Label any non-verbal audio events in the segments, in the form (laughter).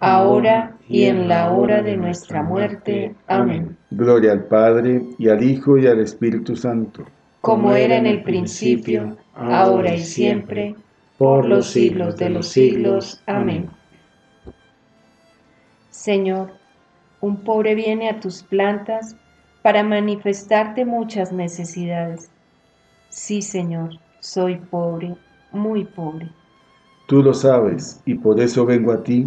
ahora y en la hora de nuestra muerte. Amén. Gloria al Padre, y al Hijo, y al Espíritu Santo. Como era en el principio, ahora y siempre, por los siglos de los siglos. Amén. Señor, un pobre viene a tus plantas para manifestarte muchas necesidades. Sí, Señor, soy pobre, muy pobre. Tú lo sabes, y por eso vengo a ti,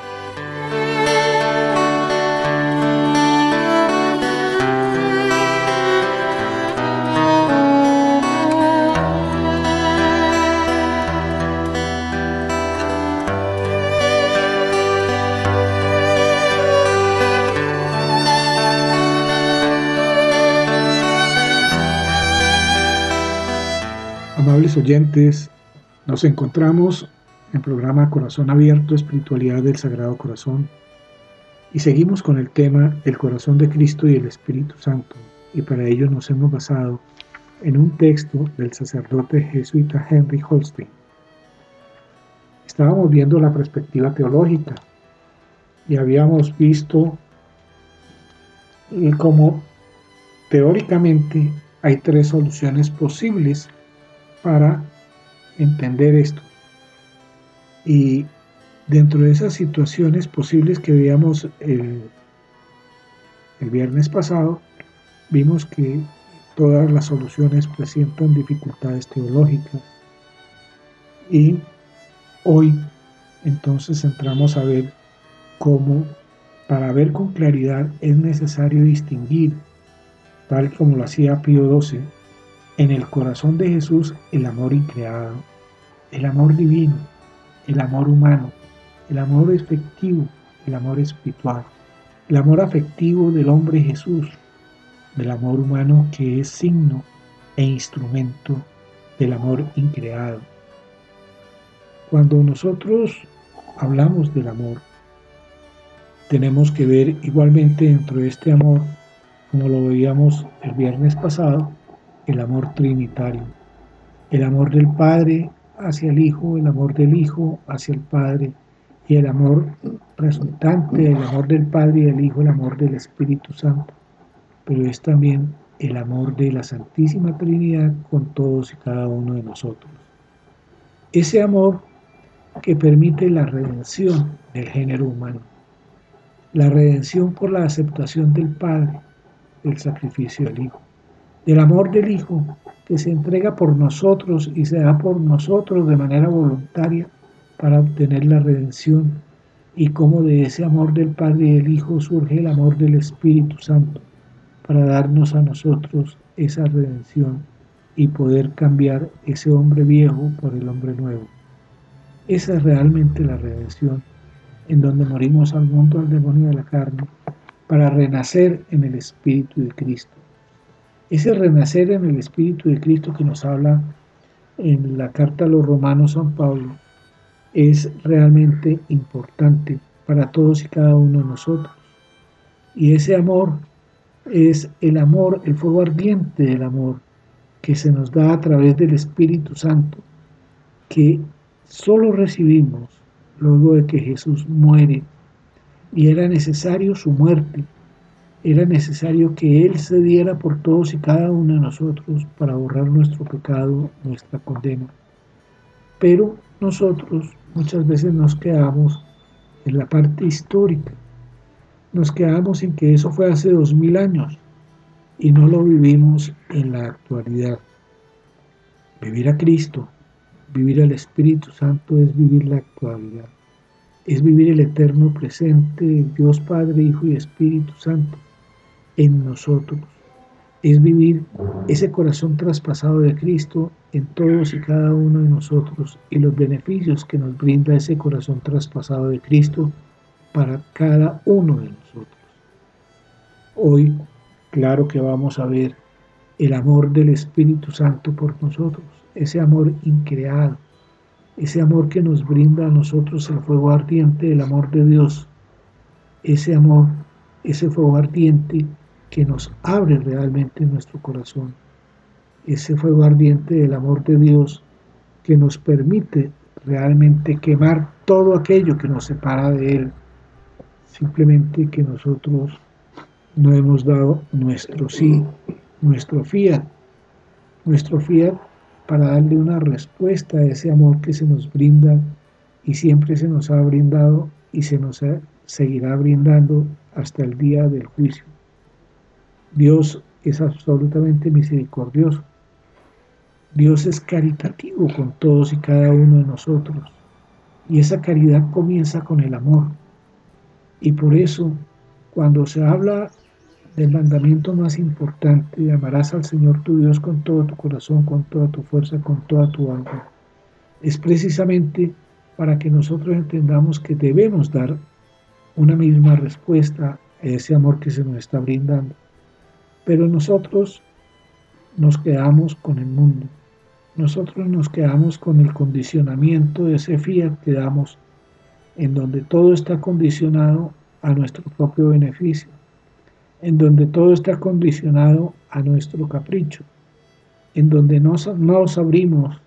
Oyentes, nos encontramos el programa Corazón Abierto, Espiritualidad del Sagrado Corazón. Y seguimos con el tema El corazón de Cristo y el Espíritu Santo. Y para ello nos hemos basado en un texto del sacerdote jesuita Henry Holstein. Estábamos viendo la perspectiva teológica y habíamos visto cómo teóricamente hay tres soluciones posibles para entender esto. Y dentro de esas situaciones posibles que veíamos el, viernes pasado, vimos que todas las soluciones presentan dificultades teológicas. Y hoy entonces entramos a ver cómo para ver con claridad es necesario distinguir, tal como lo hacía Pío XII, en el corazón de Jesús el amor increado, el amor divino, el amor humano, el amor efectivo, el amor espiritual, el amor afectivo del hombre Jesús, del amor humano que es signo e instrumento del amor increado. Cuando nosotros hablamos del amor, tenemos que ver igualmente dentro de este amor, como lo veíamos el viernes pasado, el amor trinitario, el amor del Padre hacia el Hijo, el amor del Hijo hacia el Padre y el amor resultante del amor del Padre y del Hijo, el amor del Espíritu Santo. Pero es también el amor de la Santísima Trinidad con todos y cada uno de nosotros. Ese amor que permite la redención del género humano, la redención por la aceptación del Padre, el sacrificio del Hijo, del amor del Hijo que se entrega por nosotros y se da por nosotros de manera voluntaria para obtener la redención y cómo de ese amor del Padre y del Hijo surge el amor del Espíritu Santo para darnos a nosotros esa redención y poder cambiar ese hombre viejo por el hombre nuevo. Esa es realmente la redención, en donde morimos al mundo, al demonio de la carne, para renacer en el Espíritu de Cristo. Ese renacer en el Espíritu de Cristo que nos habla en la carta a los romanos San Pablo es realmente importante para todos y cada uno de nosotros. Y ese amor es el amor, el fuego ardiente del amor que se nos da a través del Espíritu Santo, que solo recibimos luego de que Jesús muere y era necesario su muerte, era necesario que Él se diera por todos y cada uno de nosotros para borrar nuestro pecado, nuestra condena. Pero nosotros muchas veces nos quedamos en la parte histórica nos quedamos en que eso fue hace dos mil años y no lo vivimos en la actualidad. Vivir a Cristo, vivir al Espíritu Santo es vivir la actualidad, es vivir el eterno presente, Dios Padre, Hijo y Espíritu Santo en nosotros, es vivir ese corazón traspasado de Cristo en todos y cada uno de nosotros y los beneficios que nos brinda ese corazón traspasado de Cristo para cada uno de nosotros. Hoy, claro que vamos a ver el amor del Espíritu Santo por nosotros, ese amor increado, ese amor que nos brinda a nosotros el fuego ardiente del amor de Dios, ese amor, ese fuego ardiente que nos abre realmente nuestro corazón, ese fuego ardiente del amor de Dios que nos permite realmente quemar todo aquello que nos separa de Él simplemente que nosotros no hemos dado nuestro sí, nuestro fiat, nuestro fiat para darle una respuesta a ese amor que se nos brinda y siempre se nos ha brindado y se nos seguirá brindando hasta el día del juicio. Dios es absolutamente misericordioso. Dios es caritativo con todos y cada uno de nosotros. Y esa caridad comienza con el amor. Y por eso, cuando se habla del mandamiento más importante, amarás al Señor tu Dios con todo tu corazón, con toda tu fuerza, con toda tu alma, es precisamente para que nosotros entendamos que debemos dar una misma respuesta a ese amor que se nos está brindando. Pero nosotros nos quedamos con el mundo, nosotros nos quedamos con el condicionamiento de ese fiat que damos en donde todo está condicionado a nuestro propio beneficio, en donde todo está condicionado a nuestro capricho, en donde no nos abrimos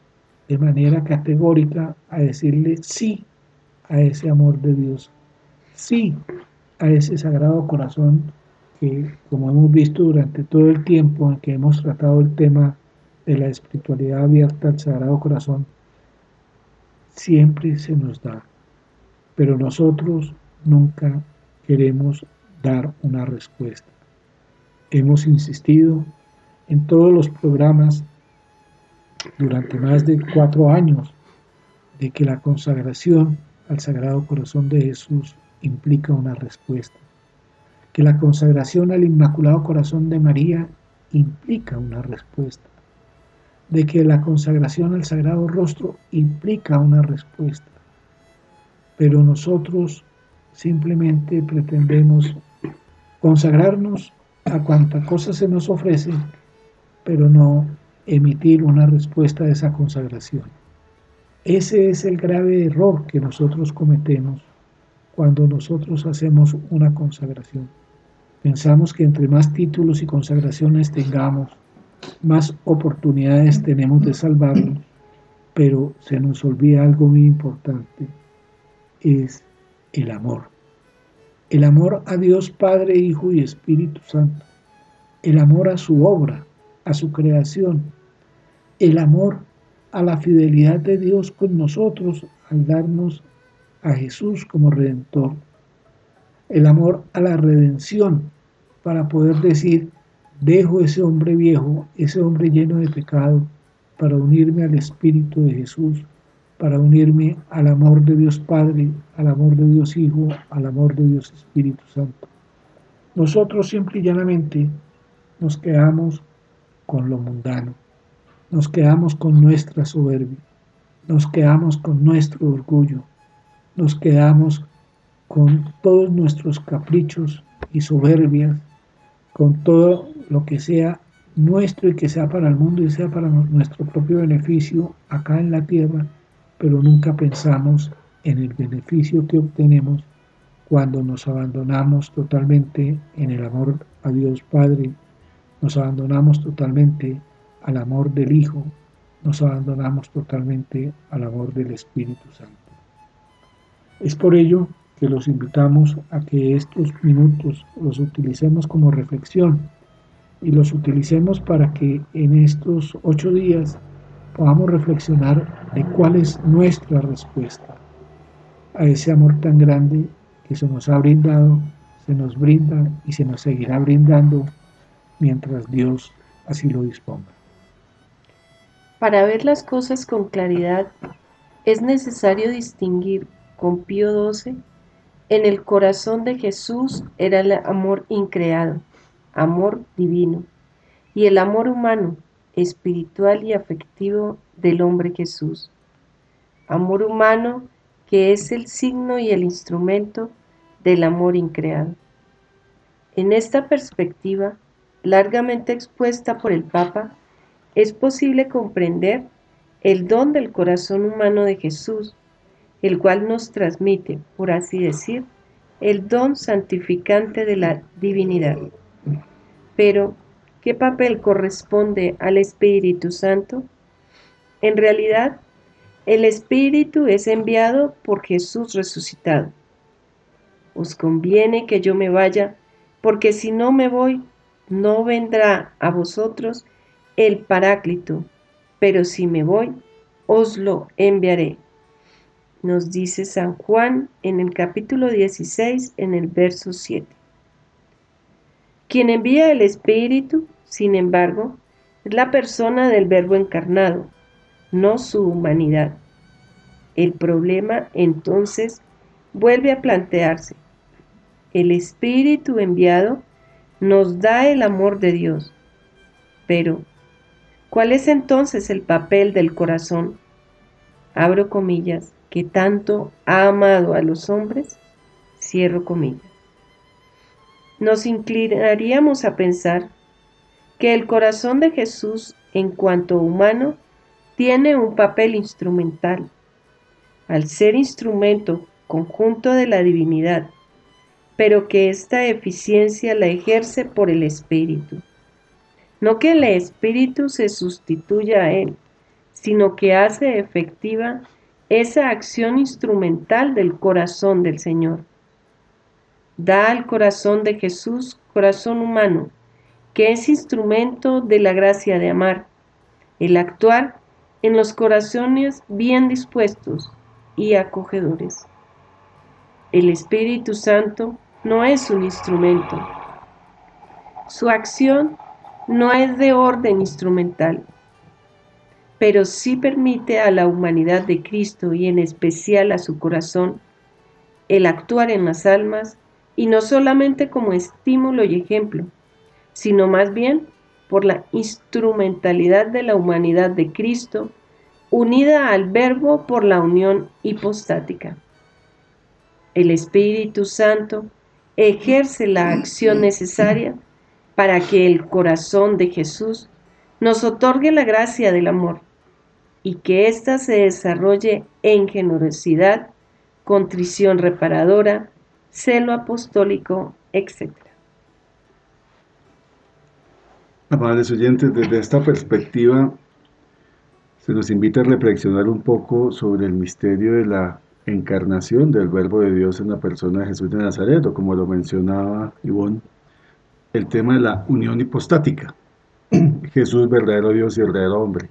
de manera categórica a decirle sí a ese amor de Dios, sí a ese sagrado corazón que, como hemos visto durante todo el tiempo en que hemos tratado el tema de la espiritualidad abierta al sagrado corazón, siempre se nos da pero nosotros nunca queremos dar una respuesta. Hemos insistido en todos los programas durante más de cuatro años de que la consagración al Sagrado Corazón de Jesús implica una respuesta, que la consagración al Inmaculado Corazón de María implica una respuesta, de que la consagración al Sagrado Rostro implica una respuesta, pero nosotros simplemente pretendemos consagrarnos a cuanta cosa se nos ofrece, pero no emitir una respuesta a esa consagración. Ese es el grave error que nosotros cometemos cuando nosotros hacemos una consagración. Pensamos que entre más títulos y consagraciones tengamos, más oportunidades tenemos de salvarnos, pero se nos olvida algo muy importante, es el amor. El amor a Dios Padre, Hijo y Espíritu Santo. El amor a su obra, a su creación. El amor a la fidelidad de Dios con nosotros al darnos a Jesús como redentor. El amor a la redención para poder decir, dejo ese hombre viejo, ese hombre lleno de pecado, para unirme al Espíritu de Jesús, para unirme al amor de Dios Padre, al amor de Dios Hijo, al amor de Dios Espíritu Santo. Nosotros simple y llanamente nos quedamos con lo mundano, nos quedamos con nuestra soberbia, nos quedamos con nuestro orgullo, nos quedamos con todos nuestros caprichos y soberbias, con todo lo que sea nuestro y que sea para el mundo y sea para nuestro propio beneficio acá en la tierra, pero nunca pensamos en el beneficio que obtenemos cuando nos abandonamos totalmente en el amor a Dios Padre, nos abandonamos totalmente al amor del Hijo, nos abandonamos totalmente al amor del Espíritu Santo. Es por ello que los invitamos a que estos minutos los utilicemos como reflexión y los utilicemos para que en estos ocho días podamos reflexionar de cuál es nuestra respuesta a ese amor tan grande que se nos ha brindado, se nos brinda y se nos seguirá brindando mientras Dios así lo disponga. Para ver las cosas con claridad es necesario distinguir con Pío XII, en el corazón de Jesús era el amor increado, amor divino, y el amor humano, espiritual y afectivo del hombre Jesús. Amor humano que es el signo y el instrumento del amor increado. En esta perspectiva, largamente expuesta por el Papa, es posible comprender el don del corazón humano de Jesús el cual nos transmite, por así decir, el don santificante de la divinidad. Pero, ¿qué papel corresponde al Espíritu Santo? En realidad, el Espíritu es enviado por Jesús resucitado. Os conviene que yo me vaya, porque si no me voy, no vendrá a vosotros el Paráclito, pero si me voy, os lo enviaré nos dice San Juan en el capítulo 16, en el verso 7. Quien envía el Espíritu, sin embargo, es la persona del Verbo encarnado, no su humanidad. El problema entonces vuelve a plantearse. El Espíritu enviado nos da el amor de Dios, pero ¿cuál es entonces el papel del corazón? Abro comillas que tanto ha amado a los hombres, cierro comillas. Nos inclinaríamos a pensar que el corazón de Jesús en cuanto humano tiene un papel instrumental. Al ser instrumento conjunto de la divinidad, pero que esta eficiencia la ejerce por el Espíritu. No que el Espíritu se sustituya a él, sino que hace efectiva esa acción instrumental del corazón del Señor. Da al corazón de Jesús corazón humano, que es instrumento de la gracia de amar, el actuar en los corazones bien dispuestos y acogedores. El Espíritu Santo no es un instrumento. Su acción no es de orden instrumental, pero sí permite a la humanidad de Cristo y en especial a su corazón el actuar en las almas y no solamente como estímulo y ejemplo, sino más bien por la instrumentalidad de la humanidad de Cristo unida al Verbo por la unión hipostática. El Espíritu Santo ejerce la acción necesaria para que el corazón de Jesús nos otorgue la gracia del amor y que ésta se desarrolle en generosidad, contrición reparadora, celo apostólico, etc. Amables oyentes, desde esta perspectiva se nos invita a reflexionar un poco sobre el misterio de la encarnación del Verbo de Dios en la persona de Jesús de Nazaret, o como lo mencionaba Ivonne, el tema de la unión hipostática. (clears throat) Jesús, verdadero Dios y verdadero hombre.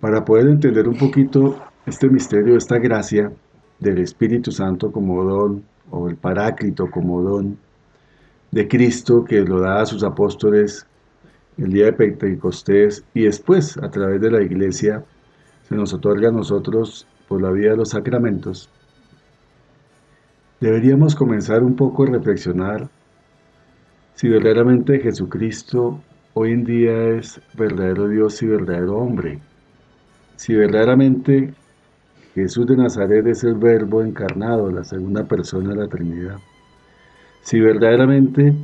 Para poder entender un poquito este misterio, esta gracia del Espíritu Santo como don, o el Paráclito como don de Cristo que lo da a sus apóstoles el día de Pentecostés y después a través de la iglesia se nos otorga a nosotros por la vía de los sacramentos, deberíamos comenzar un poco a reflexionar si verdaderamente Jesucristo hoy en día es verdadero Dios y verdadero hombre, si verdaderamente Jesús de Nazaret es el verbo encarnado, la segunda persona de la Trinidad, si verdaderamente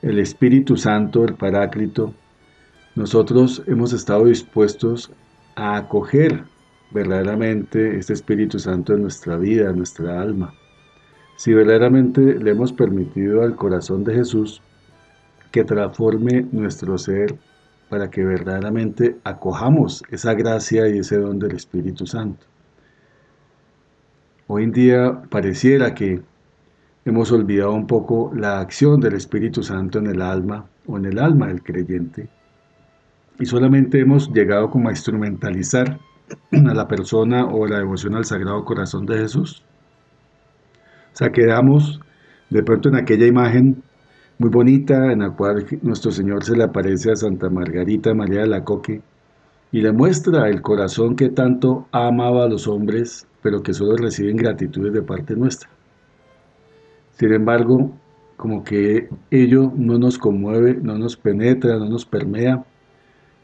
el Espíritu Santo, el Paráclito, nosotros hemos estado dispuestos a acoger verdaderamente este Espíritu Santo en nuestra vida, en nuestra alma. Si verdaderamente le hemos permitido al corazón de Jesús que transforme nuestro ser para que verdaderamente acojamos esa gracia y ese don del Espíritu Santo. Hoy en día pareciera que hemos olvidado un poco la acción del Espíritu Santo en el alma o en el alma del creyente y solamente hemos llegado como a instrumentalizar a la persona o la devoción al Sagrado Corazón de Jesús. O sea, quedamos de pronto en aquella imagen muy bonita en la cual nuestro Señor se le aparece a Santa Margarita María de la Coque y le muestra el corazón que tanto amaba a los hombres, pero que solo reciben gratitudes de parte nuestra. Sin embargo, como que ello no nos conmueve, no nos penetra, no nos permea,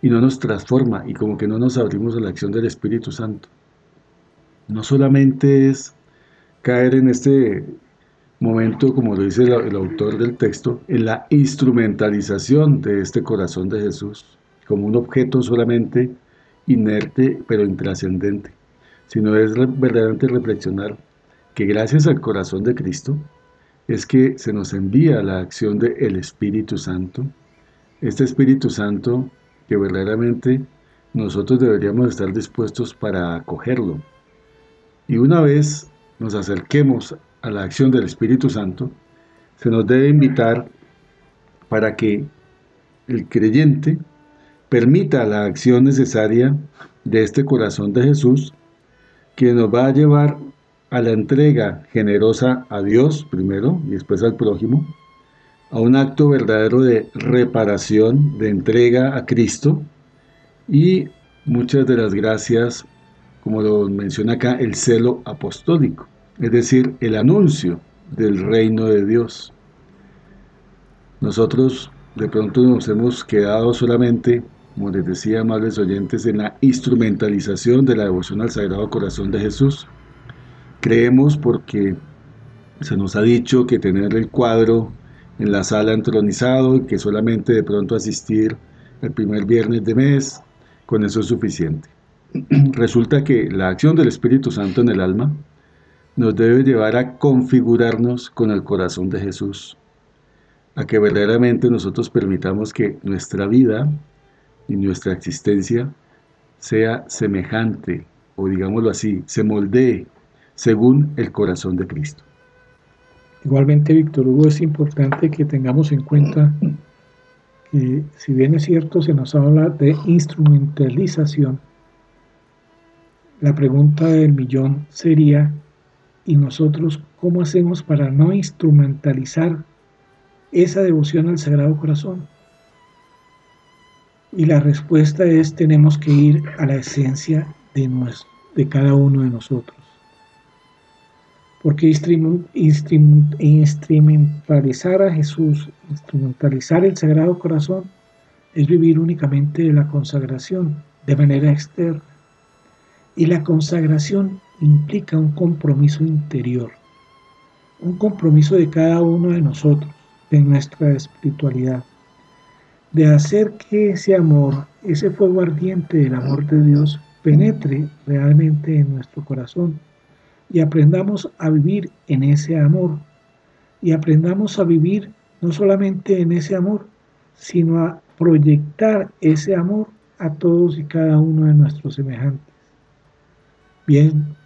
y no nos transforma y como que no nos abrimos a la acción del Espíritu Santo. No solamente es caer en este momento, como lo dice el, autor del texto, en la instrumentalización de este corazón de Jesús, como un objeto solamente inerte pero intrascendente, sino es verdaderamente reflexionar que gracias al corazón de Cristo es que se nos envía la acción del Espíritu Santo. Este Espíritu Santo que verdaderamente nosotros deberíamos estar dispuestos para acogerlo. Y una vez nos acerquemos a la acción del Espíritu Santo, se nos debe invitar para que el creyente permita la acción necesaria de este corazón de Jesús, que nos va a llevar a la entrega generosa a Dios primero y después al prójimo, a un acto verdadero de reparación, de entrega a Cristo. Y muchas de las gracias, como lo menciona acá, el celo apostólico, es decir, el anuncio del reino de Dios. Nosotros de pronto nos hemos quedado solamente, como les decía, amables oyentes, en la instrumentalización de la devoción al Sagrado Corazón de Jesús. Creemos porque se nos ha dicho que tener el cuadro en la sala entronizado y que solamente de pronto asistir el primer viernes de mes, con eso es suficiente. (clears throat) Resulta que la acción del Espíritu Santo en el alma nos debe llevar a configurarnos con el corazón de Jesús, a que verdaderamente nosotros permitamos que nuestra vida y nuestra existencia sea semejante, o digámoslo así, se moldee según el corazón de Cristo. Igualmente, Víctor Hugo, es importante que tengamos en cuenta que si bien es cierto, se nos habla de instrumentalización, la pregunta del millón sería, ¿y nosotros cómo hacemos para no instrumentalizar esa devoción al Sagrado Corazón? Y la respuesta es tenemos que ir a la esencia de, de cada uno de nosotros. Porque instrumentalizar a Jesús, instrumentalizar el Sagrado Corazón, es vivir únicamente de la consagración, de manera externa. Y la consagración implica un compromiso interior, un compromiso de cada uno de nosotros, de nuestra espiritualidad, de hacer que ese amor, ese fuego ardiente del amor de Dios, penetre realmente en nuestro corazón y aprendamos a vivir en ese amor y aprendamos a vivir no solamente en ese amor, sino a proyectar ese amor a todos y cada uno de nuestros semejantes. Bien,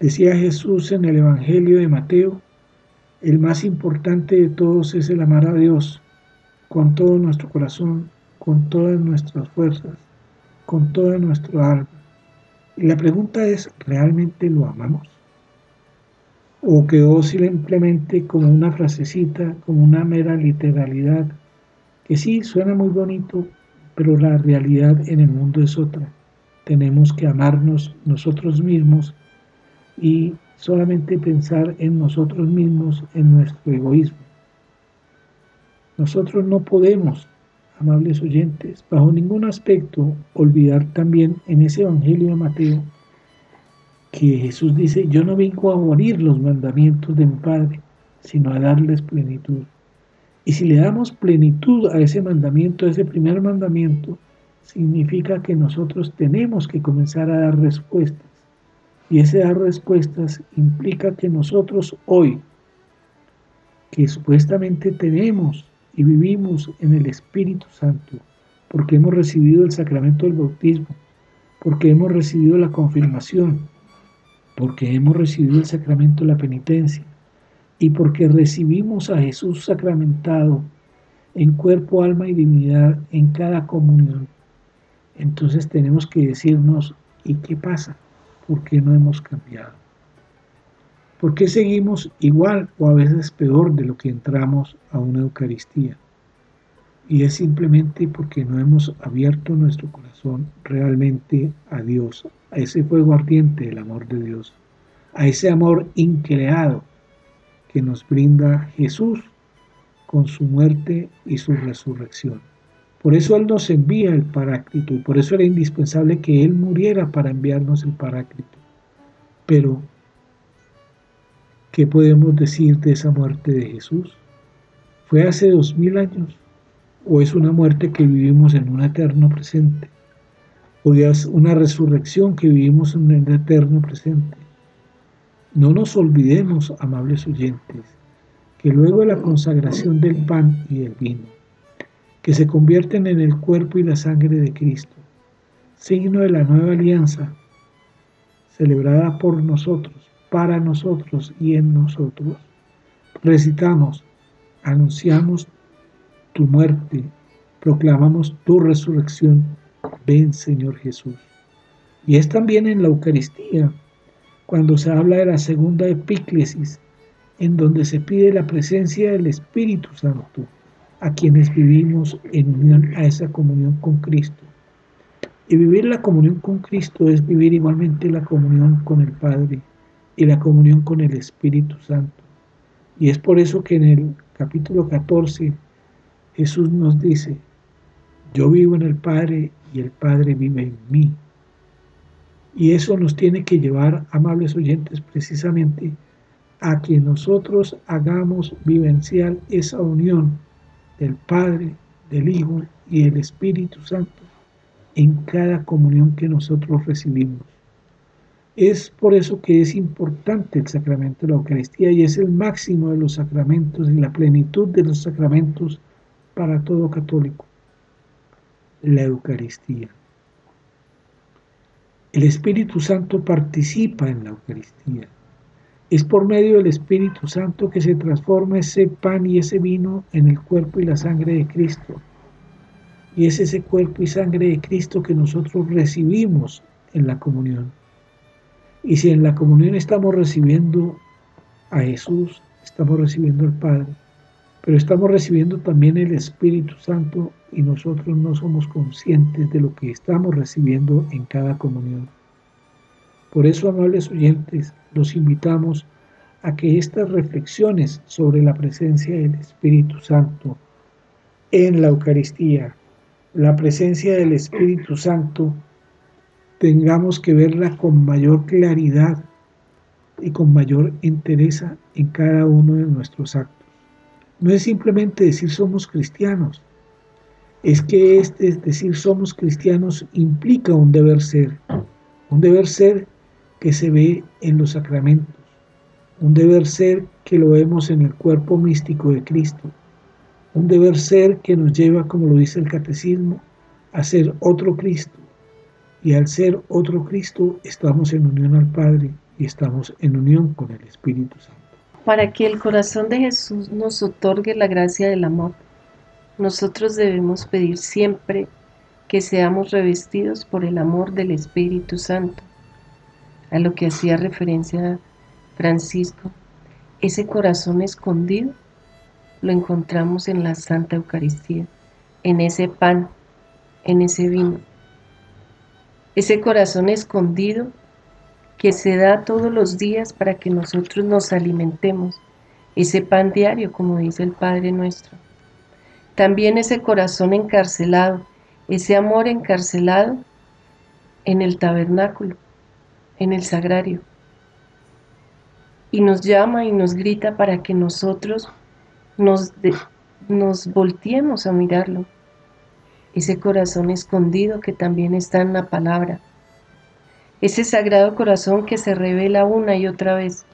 decía Jesús en el Evangelio de Mateo, el más importante de todos es el amar a Dios con todo nuestro corazón, con todas nuestras fuerzas, con toda nuestra alma. Y la pregunta es, ¿realmente lo amamos? ¿O quedó simplemente como una frasecita, como una mera literalidad, que sí, suena muy bonito, pero la realidad en el mundo es otra? tenemos que amarnos nosotros mismos y solamente pensar en nosotros mismos, en nuestro egoísmo. Nosotros no podemos, amables oyentes, bajo ningún aspecto olvidar también en ese Evangelio de Mateo que Jesús dice, yo no vengo a morir los mandamientos de mi Padre, sino a darles plenitud. Y si le damos plenitud a ese mandamiento, a ese primer mandamiento, significa que nosotros tenemos que comenzar a dar respuestas. Y ese dar respuestas implica que nosotros hoy, que supuestamente tenemos y vivimos en el Espíritu Santo, porque hemos recibido el sacramento del bautismo, porque hemos recibido la confirmación, porque hemos recibido el sacramento de la penitencia y porque recibimos a Jesús sacramentado en cuerpo, alma y divinidad en cada comunión entonces tenemos que decirnos, ¿y qué pasa? ¿Por qué no hemos cambiado? ¿Por qué seguimos igual o a veces peor de lo que entramos a una Eucaristía? Y es simplemente porque no hemos abierto nuestro corazón realmente a Dios, a ese fuego ardiente del amor de Dios, a ese amor increado que nos brinda Jesús con su muerte y su resurrección. Por eso Él nos envía el Paráclito y por eso era indispensable que Él muriera para enviarnos el Paráclito. Pero, ¿qué podemos decir de esa muerte de Jesús? ¿Fue hace dos mil años? ¿O es una muerte que vivimos en un eterno presente? ¿O es una resurrección que vivimos en el eterno presente? No nos olvidemos, amables oyentes, que luego de la consagración del pan y del vino, que se convierten en el cuerpo y la sangre de Cristo, signo de la nueva alianza, celebrada por nosotros, para nosotros y en nosotros. Recitamos, anunciamos tu muerte, proclamamos tu resurrección. Ven Señor Jesús. Y es también en la Eucaristía, cuando se habla de la segunda epíclesis, en donde se pide la presencia del Espíritu Santo a quienes vivimos en unión a esa comunión con Cristo. Y vivir la comunión con Cristo es vivir igualmente la comunión con el Padre y la comunión con el Espíritu Santo. Y es por eso que en el capítulo 14 Jesús nos dice, yo vivo en el Padre y el Padre vive en mí. Y eso nos tiene que llevar, amables oyentes, precisamente a que nosotros hagamos vivencial esa unión del Padre, del Hijo y del Espíritu Santo en cada comunión que nosotros recibimos. Es por eso que es importante el sacramento de la Eucaristía y es el máximo de los sacramentos y la plenitud de los sacramentos para todo católico. La Eucaristía. El Espíritu Santo participa en la Eucaristía. Es por medio del Espíritu Santo que se transforma ese pan y ese vino en el cuerpo y la sangre de Cristo. Y es ese cuerpo y sangre de Cristo que nosotros recibimos en la comunión. Y si en la comunión estamos recibiendo a Jesús, estamos recibiendo al Padre. pero estamos recibiendo también el Espíritu Santo y nosotros no somos conscientes de lo que estamos recibiendo en cada comunión. Por eso, amables oyentes, los invitamos a que estas reflexiones sobre la presencia del Espíritu Santo en la Eucaristía, la presencia del Espíritu Santo, tengamos que verla con mayor claridad y con mayor entereza en cada uno de nuestros actos. No es simplemente decir somos cristianos, es que este decir somos cristianos implica un deber ser, un deber ser que se ve en los sacramentos, un deber ser que lo vemos en el cuerpo místico de Cristo, un deber ser que nos lleva, como lo dice el catecismo, a ser otro Cristo. Y al ser otro Cristo estamos en unión al Padre y estamos en unión con el Espíritu Santo. Para que el corazón de Jesús nos otorgue la gracia del amor, nosotros debemos pedir siempre que seamos revestidos por el amor del Espíritu Santo a lo que hacía referencia Francisco, ese corazón escondido lo encontramos en la Santa Eucaristía, en ese pan, en ese vino. Ese corazón escondido que se da todos los días para que nosotros nos alimentemos, ese pan diario, como dice el Padre nuestro. También ese corazón encarcelado, ese amor encarcelado en el tabernáculo, en el sagrario. Y nos llama y nos grita para que nosotros nos, nos volteemos a mirarlo. Ese corazón escondido que también está en la palabra. Ese sagrado corazón que se revela una y otra vez.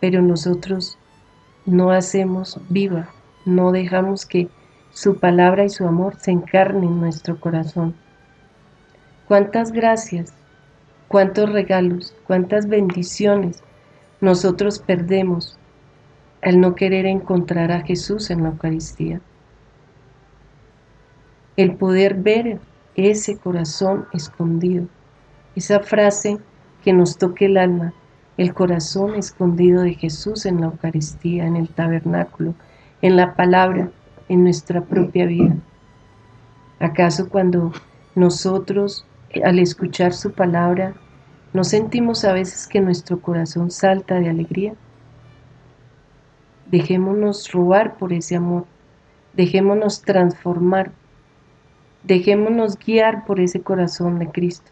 Pero nosotros no hacemos viva, no dejamos que su palabra y su amor se encarnen en nuestro corazón. Cuántas gracias cuántos regalos, cuántas bendiciones nosotros perdemos al no querer encontrar a Jesús en la Eucaristía. El poder ver ese corazón escondido, esa frase que nos toque el alma, el corazón escondido de Jesús en la Eucaristía, en el tabernáculo, en la palabra, en nuestra propia vida. ¿Acaso cuando nosotros al escuchar su palabra, ¿no sentimos a veces que nuestro corazón salta de alegría? Dejémonos robar por ese amor, dejémonos transformar, dejémonos guiar por ese corazón de Cristo,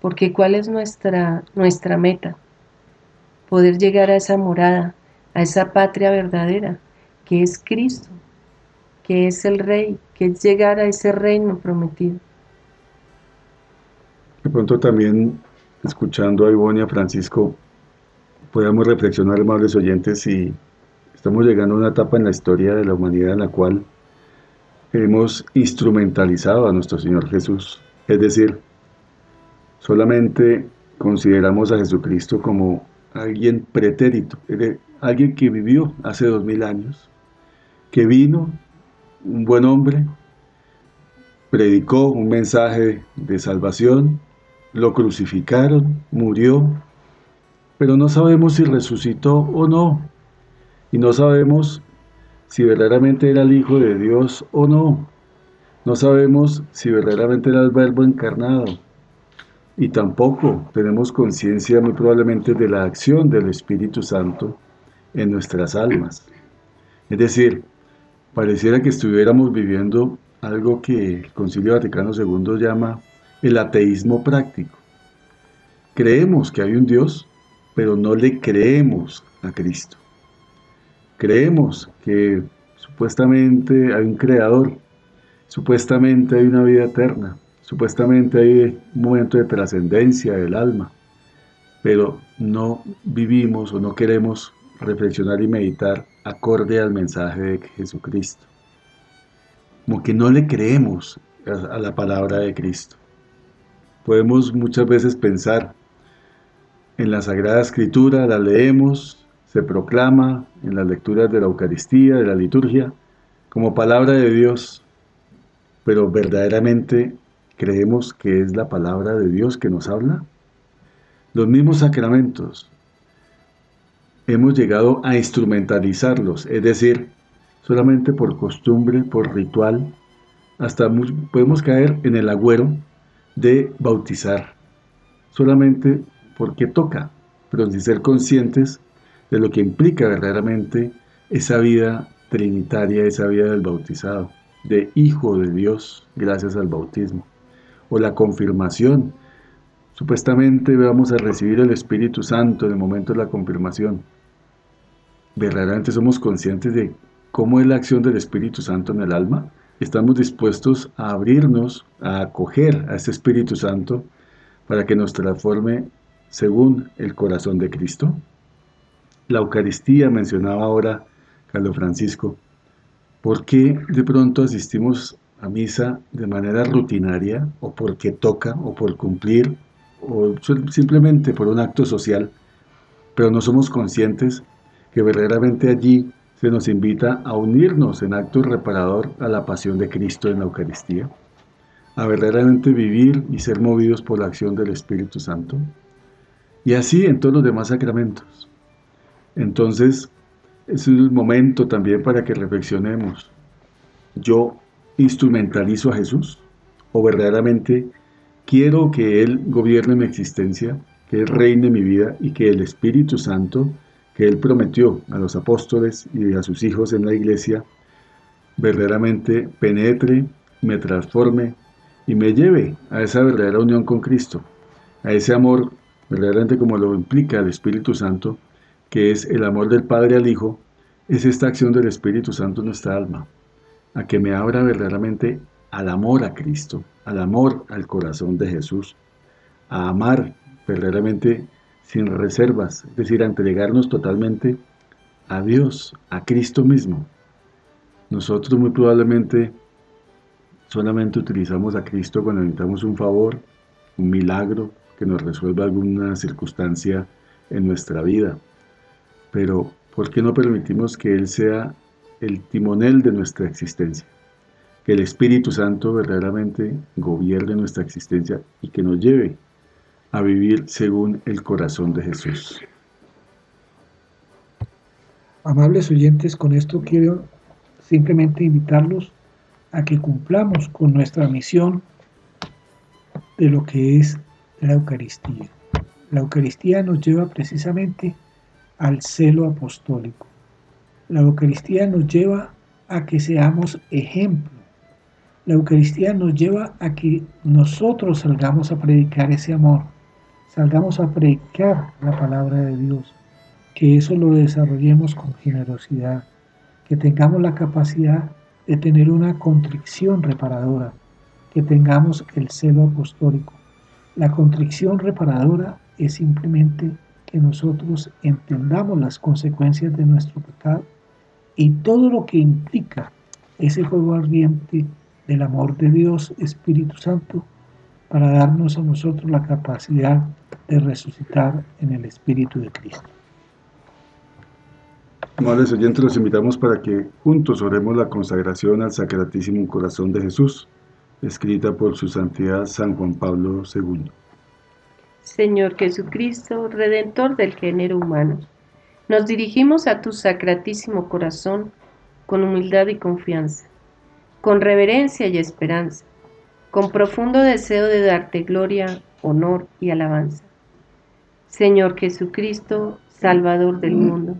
porque ¿cuál es nuestra, nuestra meta? Poder llegar a esa morada, a esa patria verdadera, que es Cristo, que es el Rey, que es llegar a ese reino prometido. De pronto también, escuchando a Ivonne y a Francisco, podemos reflexionar, amables oyentes, si estamos llegando a una etapa en la historia de la humanidad en la cual hemos instrumentalizado a nuestro Señor Jesús. Es decir, solamente consideramos a Jesucristo como alguien pretérito, alguien que vivió hace dos mil años, que vino, un buen hombre, predicó un mensaje de salvación, lo crucificaron, murió, pero no sabemos si resucitó o no. Y no sabemos si verdaderamente era el Hijo de Dios o no. No sabemos si verdaderamente era el Verbo encarnado. Y tampoco tenemos conciencia muy probablemente de la acción del Espíritu Santo en nuestras almas. Es decir, pareciera que estuviéramos viviendo algo que el Concilio Vaticano II llama el ateísmo práctico. Creemos que hay un Dios, pero no le creemos a Cristo. Creemos que supuestamente hay un creador, supuestamente hay una vida eterna, supuestamente hay un momento de trascendencia del alma, pero no vivimos o no queremos reflexionar y meditar acorde al mensaje de Jesucristo. Como que no le creemos a la palabra de Cristo. Podemos muchas veces pensar en la Sagrada Escritura, la leemos, se proclama en las lecturas de la Eucaristía, de la liturgia, como palabra de Dios, pero verdaderamente creemos que es la palabra de Dios que nos habla. Los mismos sacramentos, hemos llegado a instrumentalizarlos, es decir, solamente por costumbre, por ritual, hasta podemos caer en el agüero de bautizar, solamente porque toca, pero sin ser conscientes de lo que implica verdaderamente esa vida trinitaria, esa vida del bautizado, de hijo de Dios gracias al bautismo, o la confirmación. Supuestamente vamos a recibir el Espíritu Santo en el momento de la confirmación. ¿Verdaderamente somos conscientes de cómo es la acción del Espíritu Santo en el alma? ¿Estamos dispuestos a abrirnos, a acoger a ese Espíritu Santo para que nos transforme según el corazón de Cristo? La Eucaristía mencionaba ahora Carlos Francisco. ¿Por qué de pronto asistimos a misa de manera rutinaria o porque toca o por cumplir o simplemente por un acto social, pero no somos conscientes que verdaderamente allí se nos invita a unirnos en acto reparador a la pasión de Cristo en la Eucaristía, a verdaderamente vivir y ser movidos por la acción del Espíritu Santo, y así en todos los demás sacramentos. Entonces, es el momento también para que reflexionemos. ¿Yo instrumentalizo a Jesús? ¿O verdaderamente quiero que Él gobierne mi existencia, que Él reine mi vida y que el Espíritu Santo, que Él prometió a los apóstoles y a sus hijos en la iglesia, verdaderamente penetre, me transforme y me lleve a esa verdadera unión con Cristo, a ese amor verdaderamente como lo implica el Espíritu Santo, que es el amor del Padre al Hijo, es esta acción del Espíritu Santo en nuestra alma, a que me abra verdaderamente al amor a Cristo, al amor al corazón de Jesús, a amar verdaderamente sin reservas, es decir, a entregarnos totalmente a Dios, a Cristo mismo. Nosotros muy probablemente solamente utilizamos a Cristo cuando necesitamos un favor, un milagro, que nos resuelva alguna circunstancia en nuestra vida pero ¿por qué no permitimos que Él sea el timonel de nuestra existencia? Que el Espíritu Santo verdaderamente gobierne nuestra existencia y que nos lleve a vivir según el corazón de Jesús. Amables oyentes, con esto quiero simplemente invitarlos a que cumplamos con nuestra misión de lo que es la Eucaristía. La Eucaristía nos lleva precisamente al celo apostólico. La Eucaristía nos lleva a que seamos ejemplo. La Eucaristía nos lleva a que nosotros salgamos a predicar ese amor, salgamos a predicar la palabra de Dios, que eso lo desarrollemos con generosidad, que tengamos la capacidad de tener una contrición reparadora, que tengamos el celo apostólico. La contrición reparadora es simplemente que nosotros entendamos las consecuencias de nuestro pecado y todo lo que implica ese fuego ardiente del amor de Dios Espíritu Santo para darnos a nosotros la capacidad de resucitar en el Espíritu de Cristo. Amables oyentes, los invitamos para que juntos oremos la consagración al Sacratísimo Corazón de Jesús, escrita por su Santidad San Juan Pablo II. Señor Jesucristo, Redentor del género humano. Nos dirigimos a tu sacratísimo corazón con humildad y confianza, con reverencia y esperanza, con profundo deseo de darte gloria, honor y alabanza. Señor Jesucristo, Salvador del mundo,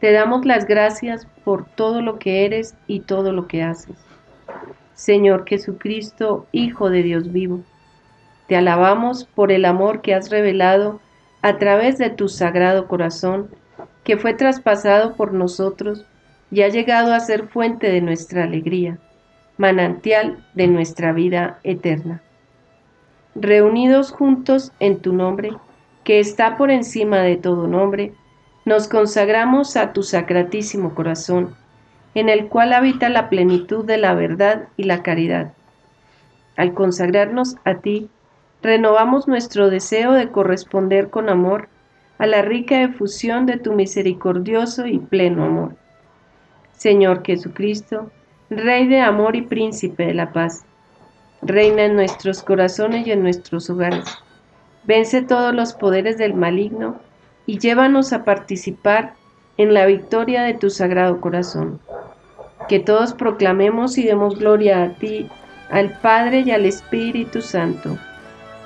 te damos las gracias por todo lo que eres y todo lo que haces. Señor Jesucristo, Hijo de Dios vivo, te alabamos por el amor que has revelado a través de tu sagrado corazón, que fue traspasado por nosotros y ha llegado a ser fuente de nuestra alegría, manantial de nuestra vida eterna. Reunidos juntos en tu nombre, que está por encima de todo nombre, nos consagramos a tu sacratísimo corazón, en el cual habita la plenitud de la verdad y la caridad. Al consagrarnos a ti, renovamos nuestro deseo de corresponder con amor a la rica efusión de tu misericordioso y pleno amor. Señor Jesucristo, Rey de amor y príncipe de la paz, reina en nuestros corazones y en nuestros hogares. Vence todos los poderes del maligno y llévanos a participar en la victoria de tu sagrado corazón. Que todos proclamemos y demos gloria a ti, al Padre y al Espíritu Santo,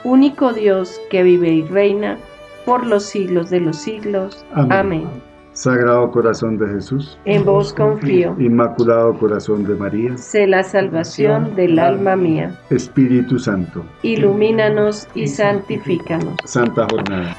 único Dios que vive y reina por los siglos de los siglos. Amén. Sagrado corazón de Jesús, en vos confío. Inmaculado corazón de María, sé la salvación del alma mía. Espíritu Santo, ilumínanos y santifícanos. Santa Jornada.